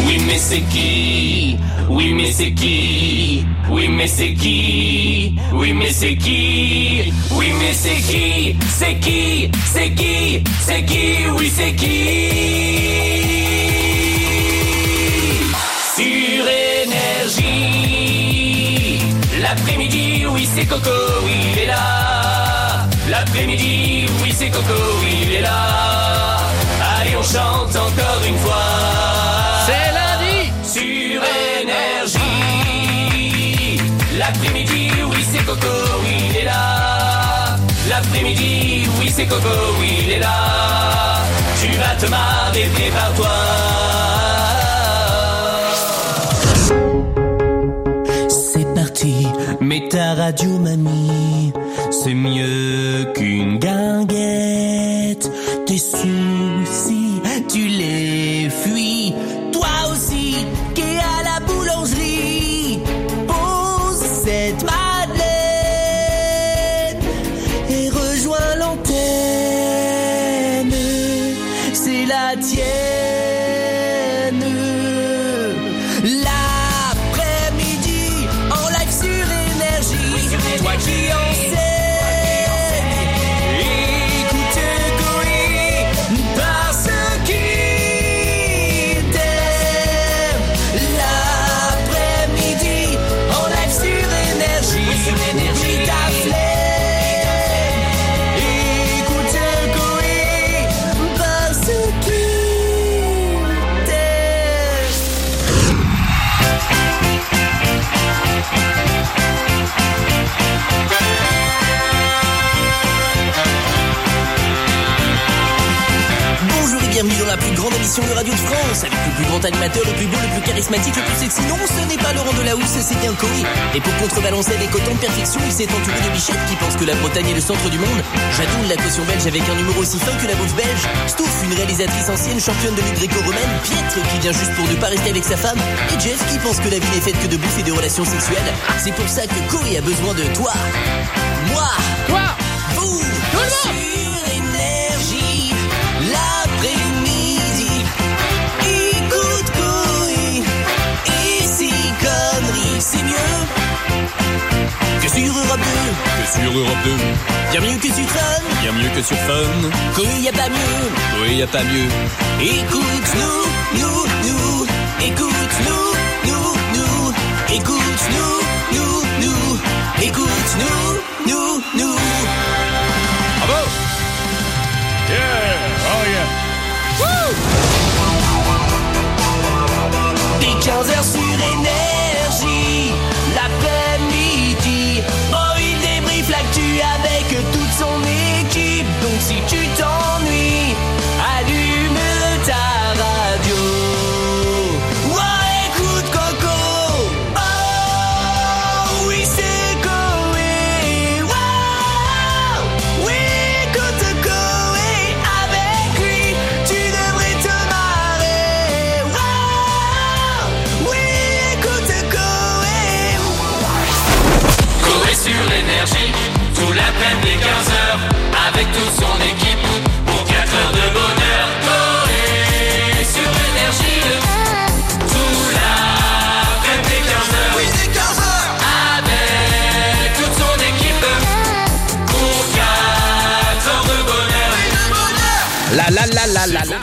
Oui mais c'est qui? Oui mais c'est qui? Oui mais c'est qui? Oui mais c'est qui? Oui mais c'est qui? C'est qui? C'est qui? C'est qui? Oui c'est qui? Sur énergie. L'après-midi, oui c'est Coco, il est là. L'après-midi, oui c'est Coco, il est là. Allez on chante encore une fois L'après-midi, oui, c'est Coco, oui, il est là. Tu vas te marrer, prépare-toi. C'est parti, mets ta radio, mamie. C'est mieux qu'une guinguette. Tes soucis, tu les fuis. Tienne. L'après-midi, en live sur énergie. Toi qui enseigne, de radio de France. Avec le plus grand animateur, le plus beau, le plus charismatique, le plus sexy. Non, ce n'est pas Laurent Delahousse, c'est bien Coé Et pour contrebalancer avec autant de perfection, il s'est entouré de bichettes qui pensent que la Bretagne est le centre du monde. Jadoul, la caution belge avec un humour aussi fin que la bouffe belge. Stouff, une réalisatrice ancienne championne de lutte gréco-romaine. Pietre, qui vient juste pour ne pas rester avec sa femme. Et Jeff, qui pense que la vie n'est faite que de bouffe et de relations sexuelles. C'est pour ça que Coé a besoin de toi. Moi. Toi. Vous, Tout le monde Europe 2, Que sur Europe 2, bien mieux que sur Fun, bien mieux que sur Fun. Coé y a pas mieux, Oui, y a pas mieux. écoute-nous, nous, nous, écoute-nous, nous, nous, écoute-nous, nous, nous, écoute-nous, nous, nous. Sur l'énergie, tout l'après-midi 15h, avec toute son équipe, pour 4 heures de bonheur. Coé sur l'énergie, tout l'après-midi 15h. Oui, c'est 15h. Avec toute son équipe, pour 4 heures de bonheur. La la la la la la